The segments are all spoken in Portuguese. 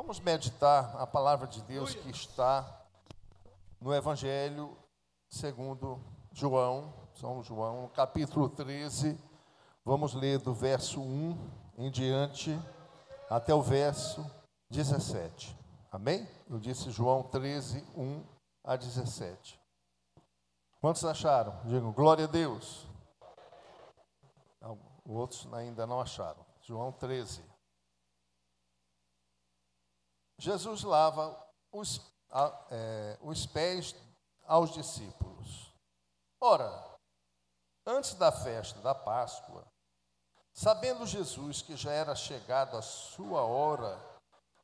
Vamos meditar a palavra de Deus que está no Evangelho segundo João, São João, capítulo 13. Vamos ler do verso 1 em diante até o verso 17. Amém? Eu disse João 13, 1 a 17. Quantos acharam? Digam glória a Deus. Outros ainda não acharam. João 13. Jesus lava os, é, os pés aos discípulos. Ora, antes da festa da Páscoa, sabendo Jesus que já era chegada a sua hora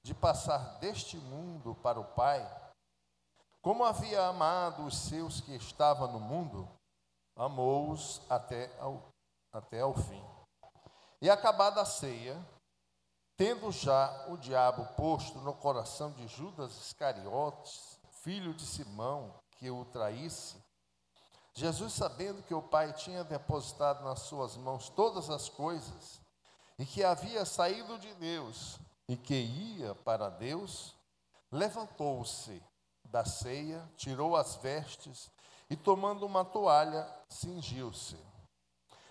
de passar deste mundo para o Pai, como havia amado os seus que estavam no mundo, amou-os até até ao fim. E acabada a ceia, Tendo já o diabo posto no coração de Judas Iscariotes, filho de Simão, que o traísse, Jesus, sabendo que o Pai tinha depositado nas suas mãos todas as coisas, e que havia saído de Deus e que ia para Deus, levantou-se da ceia, tirou as vestes e, tomando uma toalha, cingiu-se.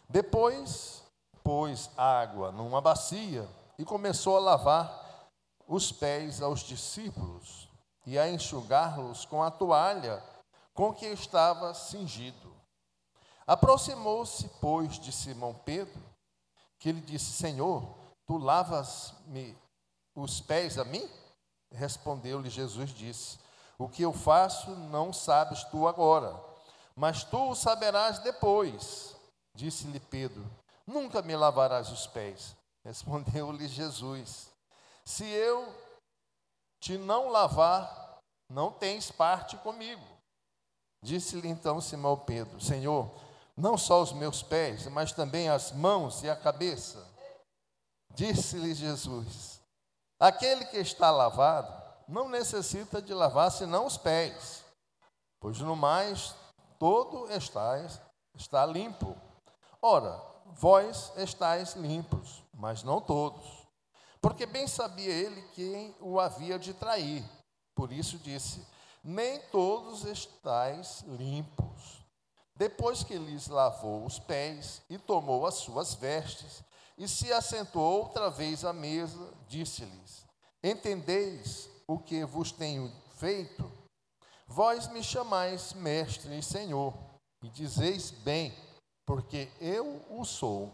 Depois, pôs água numa bacia e começou a lavar os pés aos discípulos e a enxugá-los com a toalha com que estava cingido. Aproximou-se, pois, de Simão Pedro, que lhe disse: Senhor, tu lavas-me os pés a mim? Respondeu-lhe Jesus: disse: O que eu faço não sabes tu agora, mas tu o saberás depois. Disse-lhe Pedro: Nunca me lavarás os pés. Respondeu-lhe Jesus: Se eu te não lavar, não tens parte comigo. Disse-lhe então Simão Pedro: Senhor, não só os meus pés, mas também as mãos e a cabeça. Disse-lhe Jesus: Aquele que está lavado não necessita de lavar senão os pés, pois no mais todo estáis, está limpo. Ora, vós estáis limpos, mas não todos. Porque bem sabia ele quem o havia de trair. Por isso disse: Nem todos estáis limpos. Depois que lhes lavou os pés e tomou as suas vestes, e se assentou outra vez à mesa, disse-lhes: Entendeis o que vos tenho feito? Vós me chamais mestre e senhor, e dizeis bem, porque eu o sou.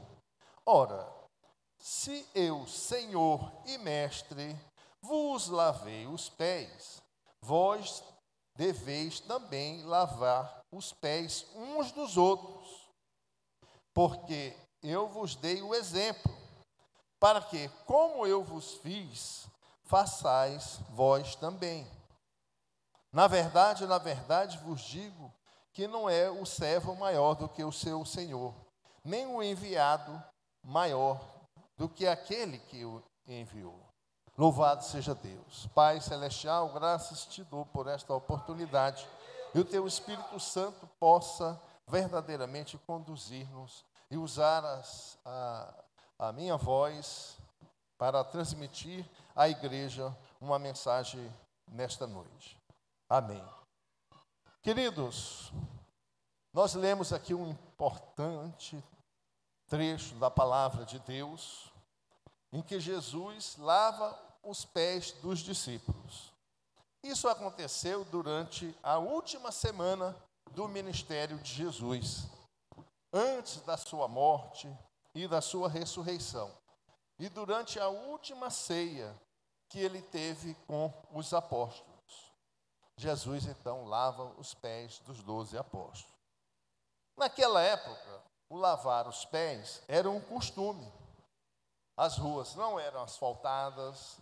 Ora, se eu, Senhor e Mestre, vos lavei os pés, vós deveis também lavar os pés uns dos outros, porque eu vos dei o exemplo, para que, como eu vos fiz, façais vós também. Na verdade, na verdade vos digo que não é o servo maior do que o seu senhor, nem o enviado maior do que aquele que o enviou. Louvado seja Deus. Pai celestial, graças te dou por esta oportunidade e o teu Espírito Santo possa verdadeiramente conduzir-nos e usar as, a, a minha voz para transmitir à igreja uma mensagem nesta noite. Amém. Queridos, nós lemos aqui um importante trecho da palavra de Deus em que Jesus lava os pés dos discípulos. Isso aconteceu durante a última semana do ministério de Jesus, antes da sua morte e da sua ressurreição, e durante a última ceia que ele teve com os apóstolos. Jesus então lava os pés dos doze apóstolos. Naquela época, o lavar os pés era um costume. As ruas não eram asfaltadas,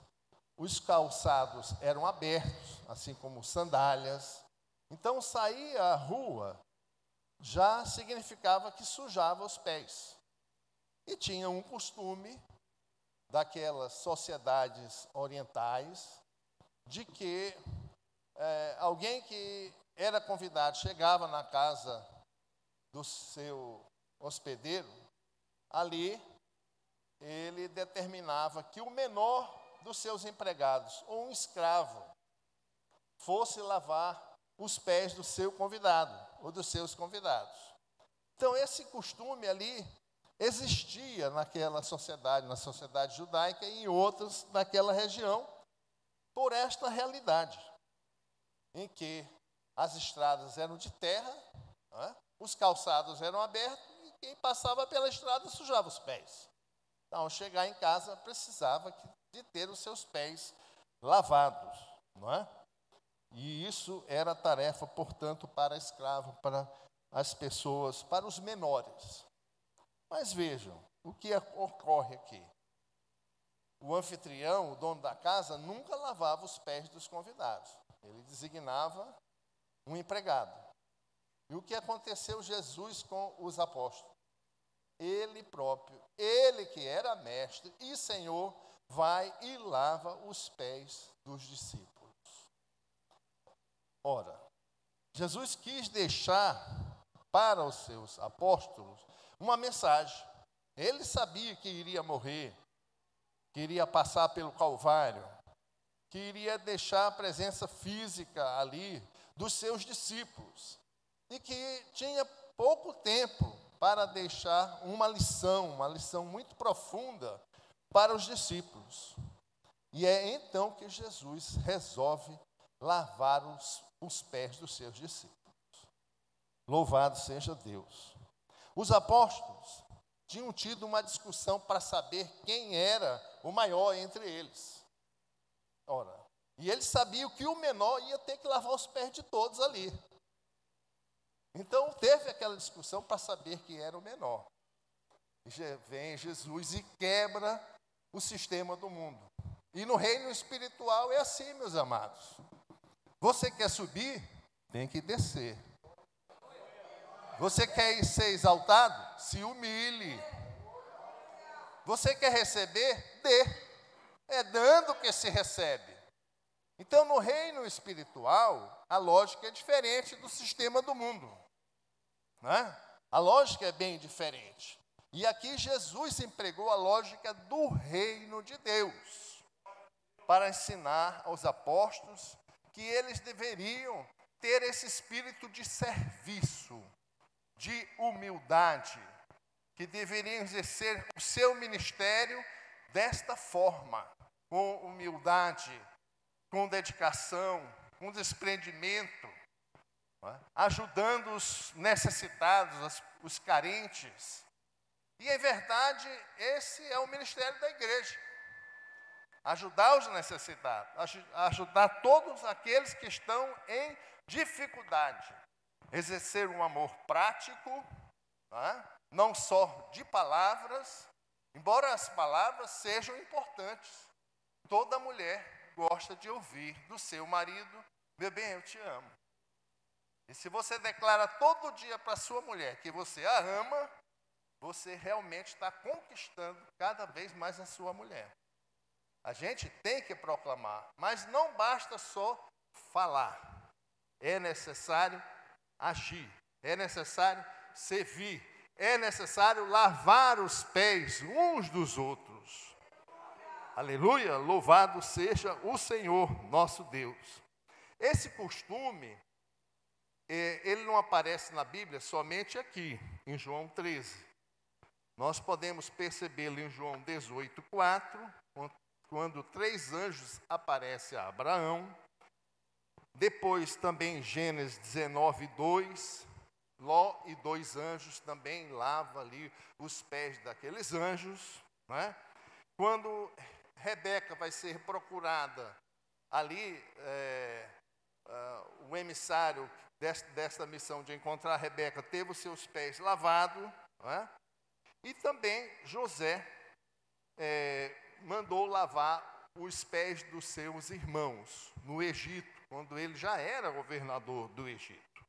os calçados eram abertos, assim como sandálias. Então, sair à rua já significava que sujava os pés. E tinha um costume daquelas sociedades orientais de que é, alguém que era convidado chegava na casa do seu hospedeiro, ali ele determinava que o menor dos seus empregados ou um escravo fosse lavar os pés do seu convidado ou dos seus convidados. Então, esse costume ali existia naquela sociedade, na sociedade judaica e em outras naquela região, por esta realidade, em que as estradas eram de terra, é? os calçados eram abertos e quem passava pela estrada sujava os pés. Então, chegar em casa, precisava de ter os seus pés lavados, não é? E isso era tarefa, portanto, para escravo, para as pessoas, para os menores. Mas vejam, o que ocorre aqui? O anfitrião, o dono da casa, nunca lavava os pés dos convidados. Ele designava um empregado. E o que aconteceu Jesus com os apóstolos? Ele próprio, ele que era mestre e Senhor, vai e lava os pés dos discípulos. Ora, Jesus quis deixar para os seus apóstolos uma mensagem. Ele sabia que iria morrer, que iria passar pelo Calvário, que iria deixar a presença física ali dos seus discípulos e que tinha pouco tempo para deixar uma lição, uma lição muito profunda para os discípulos. E é então que Jesus resolve lavar os, os pés dos seus discípulos. Louvado seja Deus. Os apóstolos tinham tido uma discussão para saber quem era o maior entre eles. Ora, e eles sabiam que o menor ia ter que lavar os pés de todos ali. Então teve aquela discussão para saber quem era o menor. Vem Jesus e quebra o sistema do mundo. E no reino espiritual é assim, meus amados. Você quer subir? Tem que descer. Você quer ser exaltado? Se humilhe. Você quer receber? Dê. É dando que se recebe. Então, no reino espiritual, a lógica é diferente do sistema do mundo. Né? A lógica é bem diferente. E aqui Jesus empregou a lógica do reino de Deus para ensinar aos apóstolos que eles deveriam ter esse espírito de serviço, de humildade, que deveriam exercer o seu ministério desta forma, com humildade, com dedicação, com desprendimento, é? ajudando os necessitados, os carentes. E, em verdade, esse é o ministério da igreja. Ajudar os necessitados, ajudar todos aqueles que estão em dificuldade exercer um amor prático, é? não só de palavras, embora as palavras sejam importantes. Toda mulher gosta de ouvir do seu marido, meu bem, eu te amo. E se você declara todo dia para sua mulher que você a ama, você realmente está conquistando cada vez mais a sua mulher. A gente tem que proclamar, mas não basta só falar. É necessário agir, é necessário servir, é necessário lavar os pés uns dos outros. Aleluia, louvado seja o Senhor nosso Deus. Esse costume, ele não aparece na Bíblia somente aqui, em João 13. Nós podemos percebê-lo em João 18, 4, quando três anjos aparecem a Abraão, depois também Gênesis 19, 2, Ló e dois anjos também lava ali os pés daqueles anjos. Né? Quando Rebeca vai ser procurada, ali é, uh, o emissário desta, desta, missão de encontrar Rebeca teve os seus pés lavados. Né? E também José é, mandou lavar os pés dos seus irmãos no Egito quando ele já era governador do Egito.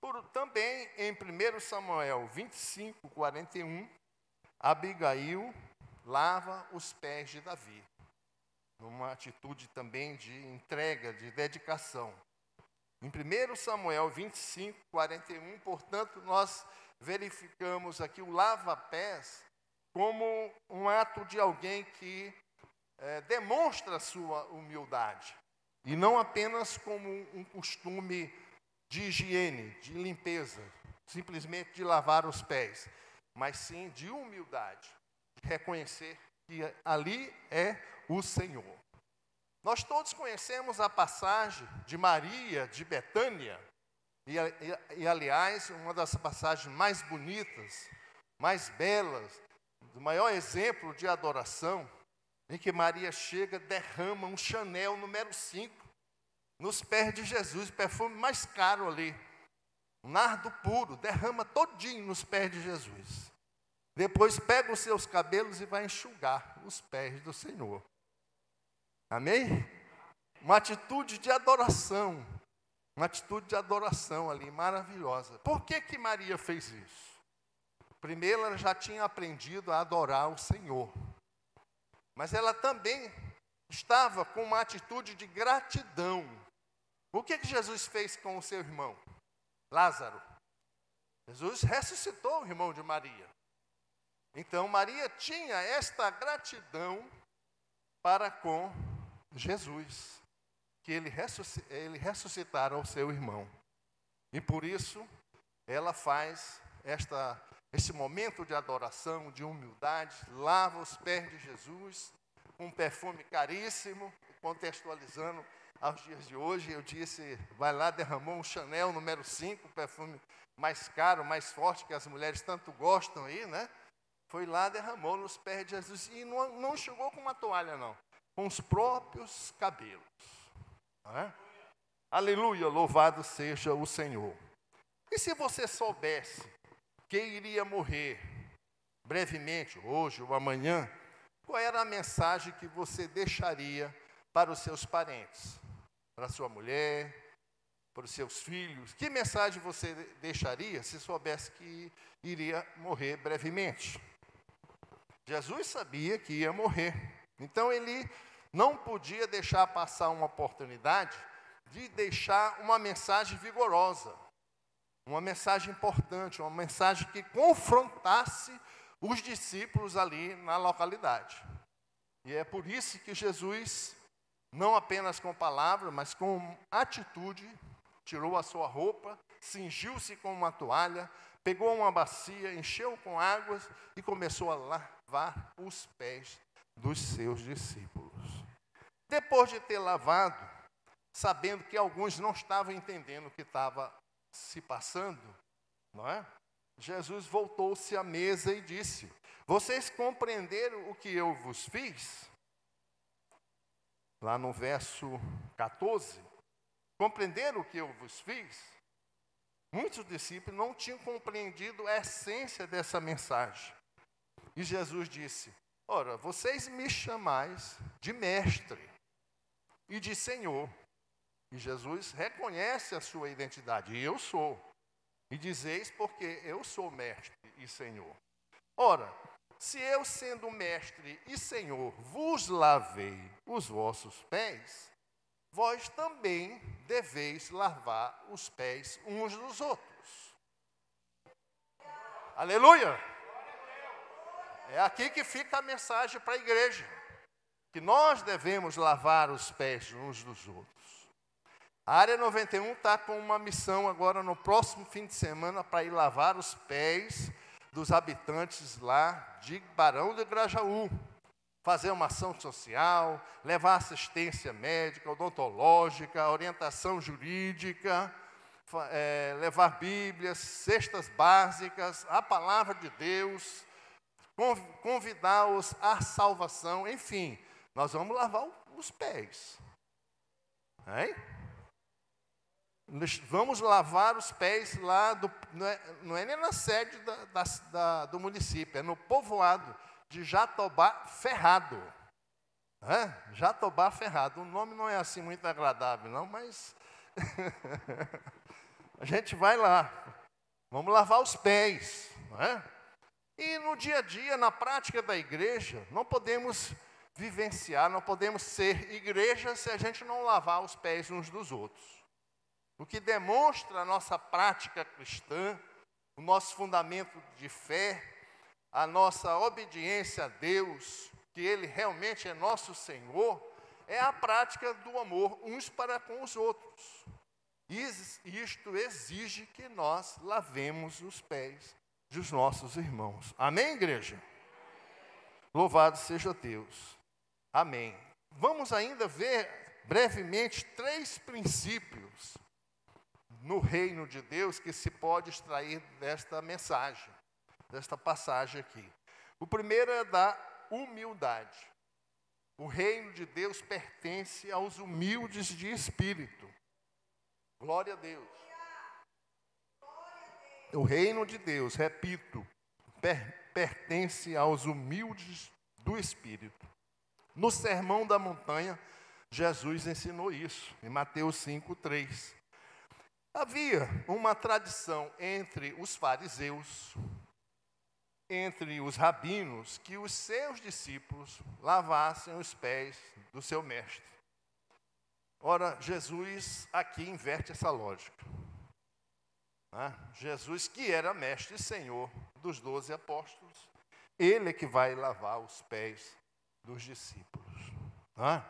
Por, também em 1 Samuel 25, 41, Abigail lava os pés de Davi, numa atitude também de entrega, de dedicação. Em 1 Samuel 25, 41, portanto, nós verificamos aqui o lava-pés como um ato de alguém que é, demonstra sua humildade. E não apenas como um costume de higiene, de limpeza, simplesmente de lavar os pés, mas sim de humildade, de reconhecer que ali é o Senhor. Nós todos conhecemos a passagem de Maria de Betânia, e, e, e, aliás, uma das passagens mais bonitas, mais belas, do maior exemplo de adoração, em que Maria chega, derrama um Chanel número 5 nos pés de Jesus, perfume mais caro ali, nardo puro, derrama todinho nos pés de Jesus. Depois pega os seus cabelos e vai enxugar os pés do Senhor. Amém? Uma atitude de adoração, uma atitude de adoração ali, maravilhosa. Por que, que Maria fez isso? Primeiro, ela já tinha aprendido a adorar o Senhor. Mas ela também estava com uma atitude de gratidão. O que, que Jesus fez com o seu irmão? Lázaro. Jesus ressuscitou o irmão de Maria. Então, Maria tinha esta gratidão para com Jesus que ele, ele ressuscitara o seu irmão. E por isso, ela faz esta, esse momento de adoração, de humildade, lava os pés de Jesus, um perfume caríssimo, contextualizando aos dias de hoje, eu disse, vai lá, derramou um Chanel número 5, perfume mais caro, mais forte, que as mulheres tanto gostam aí, né? Foi lá, derramou nos pés de Jesus, e não, não chegou com uma toalha, não, com os próprios cabelos. É? Aleluia, louvado seja o Senhor. E se você soubesse que iria morrer brevemente, hoje ou amanhã, qual era a mensagem que você deixaria para os seus parentes? Para a sua mulher, para os seus filhos? Que mensagem você deixaria se soubesse que iria morrer brevemente? Jesus sabia que ia morrer. Então ele não podia deixar passar uma oportunidade de deixar uma mensagem vigorosa, uma mensagem importante, uma mensagem que confrontasse os discípulos ali na localidade. E é por isso que Jesus, não apenas com palavra, mas com atitude, tirou a sua roupa, cingiu-se com uma toalha, pegou uma bacia, encheu com águas e começou a lavar os pés dos seus discípulos. Depois de ter lavado, sabendo que alguns não estavam entendendo o que estava se passando, não é? Jesus voltou-se à mesa e disse: Vocês compreenderam o que eu vos fiz? Lá no verso 14, compreenderam o que eu vos fiz? Muitos discípulos não tinham compreendido a essência dessa mensagem. E Jesus disse: Ora, vocês me chamais de mestre e de Senhor. E Jesus reconhece a sua identidade, eu sou. E dizeis porque eu sou mestre e Senhor. Ora, se eu, sendo mestre e Senhor, vos lavei os vossos pés, vós também deveis lavar os pés uns dos outros. Aleluia! É aqui que fica a mensagem para a igreja que nós devemos lavar os pés uns dos outros. A área 91 está com uma missão agora no próximo fim de semana para ir lavar os pés dos habitantes lá de Barão de Grajaú. Fazer uma ação social, levar assistência médica, odontológica, orientação jurídica, é, levar Bíblias, cestas básicas, a palavra de Deus, convidá-los à salvação, enfim, nós vamos lavar os pés. Hein? Vamos lavar os pés lá, do, não, é, não é nem na sede da, da, da, do município, é no povoado de Jatobá Ferrado. É? Jatobá Ferrado. O nome não é assim muito agradável, não, mas a gente vai lá. Vamos lavar os pés. Não é? E no dia a dia, na prática da igreja, não podemos vivenciar, não podemos ser igreja se a gente não lavar os pés uns dos outros. O que demonstra a nossa prática cristã, o nosso fundamento de fé, a nossa obediência a Deus, que Ele realmente é nosso Senhor, é a prática do amor uns para com os outros. Isto exige que nós lavemos os pés dos nossos irmãos. Amém, igreja? Louvado seja Deus. Amém. Vamos ainda ver brevemente três princípios no reino de Deus que se pode extrair desta mensagem, desta passagem aqui. O primeiro é da humildade. O reino de Deus pertence aos humildes de espírito. Glória a Deus. O reino de Deus, repito, per pertence aos humildes do espírito. No Sermão da Montanha, Jesus ensinou isso, em Mateus 5, 3. Havia uma tradição entre os fariseus, entre os rabinos, que os seus discípulos lavassem os pés do seu mestre. Ora, Jesus aqui inverte essa lógica. Né? Jesus, que era mestre e senhor dos doze apóstolos, ele é que vai lavar os pés dos discípulos. Né?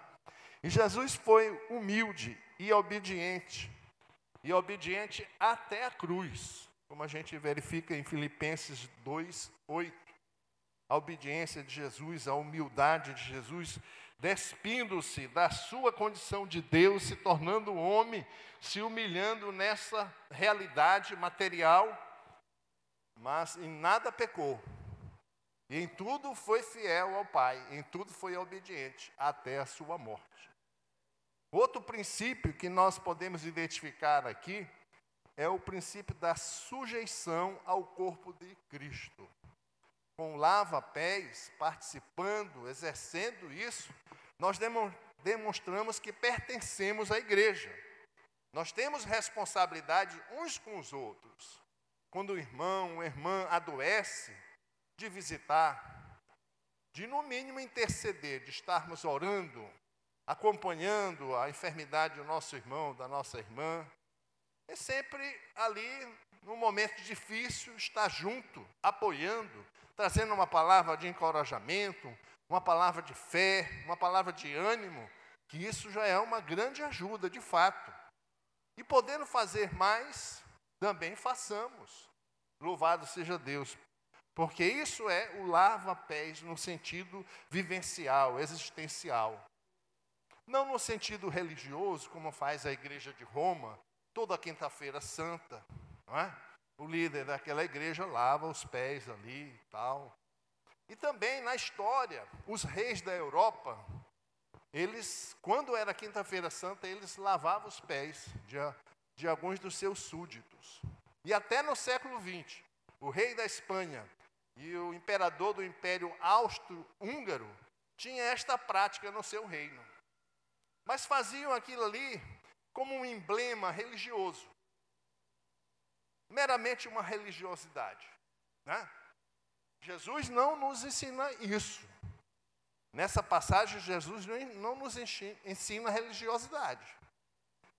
E Jesus foi humilde e obediente e obediente até a cruz, como a gente verifica em Filipenses 2, 8. A obediência de Jesus, a humildade de Jesus, despindo-se da sua condição de Deus, se tornando homem, se humilhando nessa realidade material, mas em nada pecou. E em tudo foi fiel ao Pai, em tudo foi obediente, até a sua morte. Outro princípio que nós podemos identificar aqui é o princípio da sujeição ao corpo de Cristo. Com lava-pés, participando, exercendo isso, nós demonstramos que pertencemos à igreja. Nós temos responsabilidade uns com os outros. Quando o irmão, a irmã adoece, de visitar, de no mínimo interceder, de estarmos orando, acompanhando a enfermidade do nosso irmão, da nossa irmã. É sempre ali, num momento difícil, estar junto, apoiando, trazendo uma palavra de encorajamento, uma palavra de fé, uma palavra de ânimo, que isso já é uma grande ajuda, de fato. E podendo fazer mais, também façamos. Louvado seja Deus. Porque isso é o lava-pés no sentido vivencial, existencial. Não no sentido religioso, como faz a igreja de Roma, toda quinta-feira santa. É? O líder daquela igreja lava os pés ali e tal. E também na história, os reis da Europa, eles, quando era quinta-feira santa, eles lavavam os pés de, de alguns dos seus súditos. E até no século XX, o rei da Espanha e o imperador do Império Austro-Húngaro tinha esta prática no seu reino. Mas faziam aquilo ali como um emblema religioso. Meramente uma religiosidade. Né? Jesus não nos ensina isso. Nessa passagem, Jesus não nos ensina religiosidade.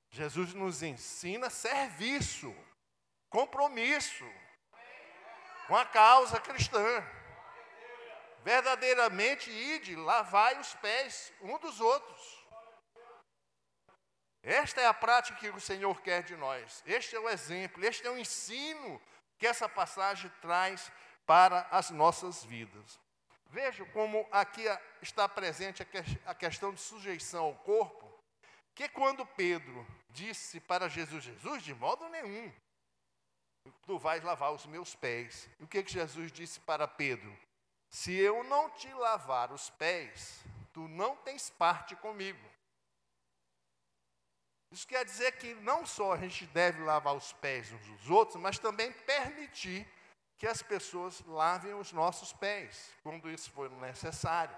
Jesus nos ensina serviço, compromisso com a causa cristã. Verdadeiramente, ide, lavai os pés um dos outros. Esta é a prática que o Senhor quer de nós. Este é o exemplo, este é o ensino que essa passagem traz para as nossas vidas. Veja como aqui está presente a questão de sujeição ao corpo, que quando Pedro disse para Jesus, Jesus, de modo nenhum, tu vais lavar os meus pés. O que, que Jesus disse para Pedro? Se eu não te lavar os pés, tu não tens parte comigo. Isso quer dizer que não só a gente deve lavar os pés uns dos outros, mas também permitir que as pessoas lavem os nossos pés, quando isso for necessário.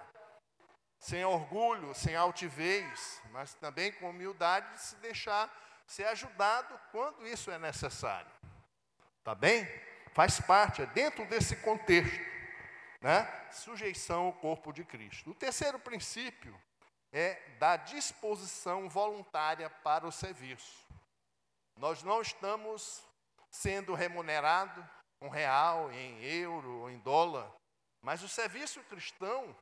Sem orgulho, sem altivez, mas também com humildade de se deixar ser ajudado quando isso é necessário. Tá bem? Faz parte, é dentro desse contexto, né? Sujeição ao corpo de Cristo. O terceiro princípio é da disposição voluntária para o serviço. Nós não estamos sendo remunerados um real, em euro em dólar, mas o serviço cristão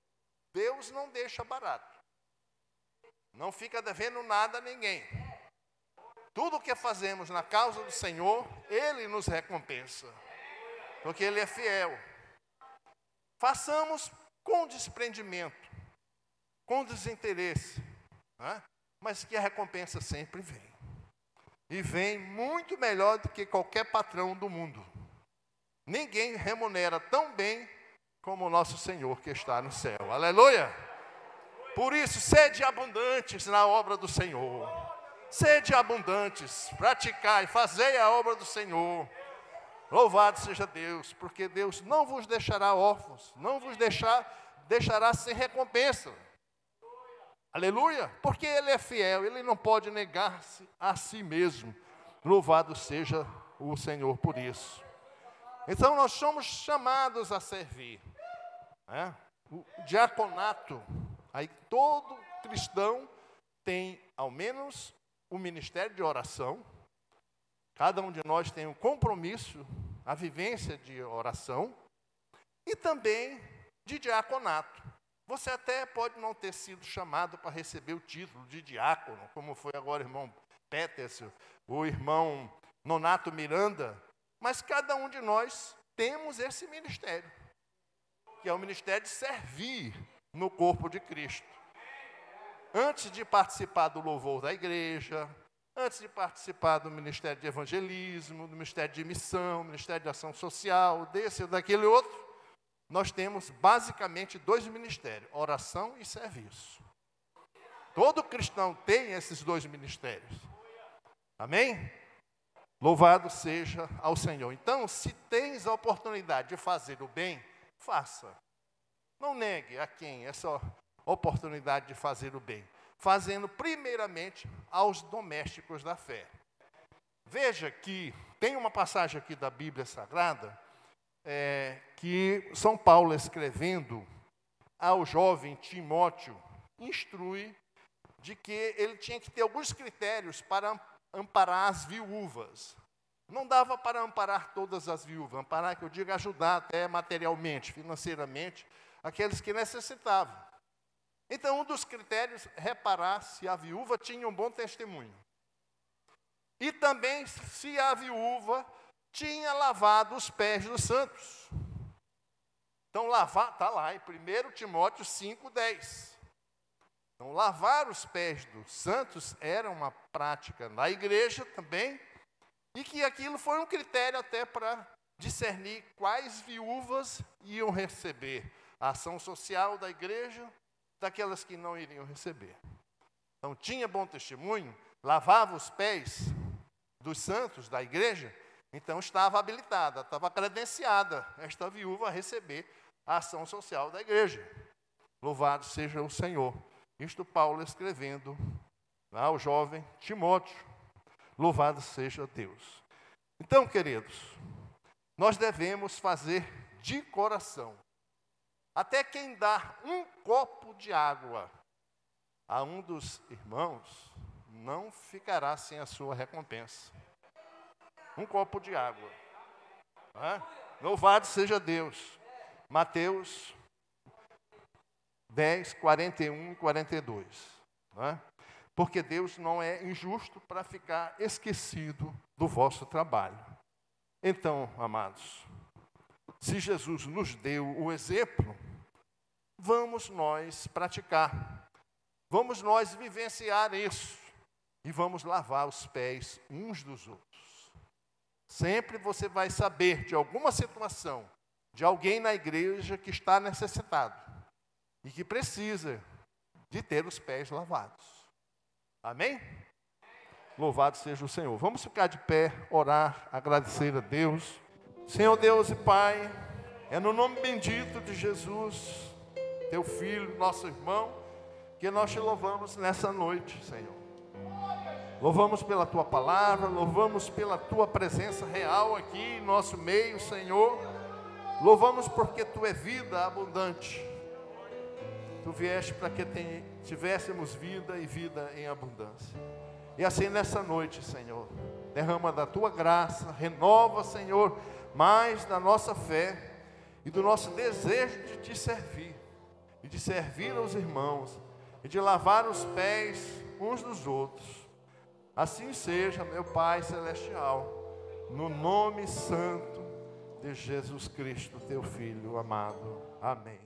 Deus não deixa barato. Não fica devendo nada a ninguém. Tudo o que fazemos na causa do Senhor, Ele nos recompensa. Porque Ele é fiel. Façamos com desprendimento, com desinteresse, né? mas que a recompensa sempre vem. E vem muito melhor do que qualquer patrão do mundo. Ninguém remunera tão bem como o nosso Senhor que está no céu. Aleluia! Por isso, sede abundantes na obra do Senhor. Sede abundantes, praticai, fazei a obra do Senhor. Louvado seja Deus, porque Deus não vos deixará órfãos, não vos deixar, deixará sem recompensa. Aleluia, porque Ele é fiel, Ele não pode negar-se a si mesmo. Louvado seja o Senhor por isso. Então nós somos chamados a servir. Né? O diaconato, aí todo cristão tem ao menos o ministério de oração, Cada um de nós tem um compromisso, a vivência de oração e também de diaconato. Você até pode não ter sido chamado para receber o título de diácono, como foi agora o irmão Peterson, o irmão Nonato Miranda, mas cada um de nós temos esse ministério, que é o ministério de servir no corpo de Cristo. Antes de participar do louvor da igreja, antes de participar do Ministério de Evangelismo, do Ministério de Missão, Ministério de Ação Social, desse ou daquele outro, nós temos basicamente dois ministérios: oração e serviço. Todo cristão tem esses dois ministérios. Amém? Louvado seja ao Senhor. Então, se tens a oportunidade de fazer o bem, faça. Não negue a quem essa oportunidade de fazer o bem fazendo primeiramente aos domésticos da fé. Veja que tem uma passagem aqui da Bíblia Sagrada é, que São Paulo escrevendo ao jovem Timóteo instrui de que ele tinha que ter alguns critérios para amparar as viúvas. Não dava para amparar todas as viúvas, amparar, que eu digo, ajudar até materialmente, financeiramente, aqueles que necessitavam. Então, um dos critérios, reparar se a viúva tinha um bom testemunho. E também se a viúva tinha lavado os pés dos santos. Então, lavar, está lá em 1 Timóteo 5,10. Então, lavar os pés dos santos era uma prática na igreja também, e que aquilo foi um critério até para discernir quais viúvas iam receber a ação social da igreja daquelas que não iriam receber. Então, tinha bom testemunho, lavava os pés dos santos da igreja, então estava habilitada, estava credenciada esta viúva a receber a ação social da igreja. Louvado seja o Senhor. Isto Paulo escrevendo ao jovem Timóteo. Louvado seja Deus. Então, queridos, nós devemos fazer de coração até quem dá um copo de água a um dos irmãos não ficará sem a sua recompensa. Um copo de água. É? Louvado seja Deus. Mateus 10, 41 e 42. É? Porque Deus não é injusto para ficar esquecido do vosso trabalho. Então, amados, se Jesus nos deu o exemplo, vamos nós praticar. Vamos nós vivenciar isso. E vamos lavar os pés uns dos outros. Sempre você vai saber de alguma situação, de alguém na igreja que está necessitado e que precisa de ter os pés lavados. Amém? Louvado seja o Senhor. Vamos ficar de pé, orar, agradecer a Deus. Senhor Deus e Pai, é no nome bendito de Jesus teu filho, nosso irmão, que nós te louvamos nessa noite, Senhor. Louvamos pela tua palavra, louvamos pela tua presença real aqui em nosso meio, Senhor. Louvamos porque tu é vida abundante. Tu vieste para que tivéssemos vida e vida em abundância. E assim nessa noite, Senhor, derrama da tua graça, renova, Senhor, mais da nossa fé e do nosso desejo de te servir e de servir aos irmãos e de lavar os pés uns dos outros. Assim seja, meu Pai celestial, no nome santo de Jesus Cristo, teu Filho amado. Amém.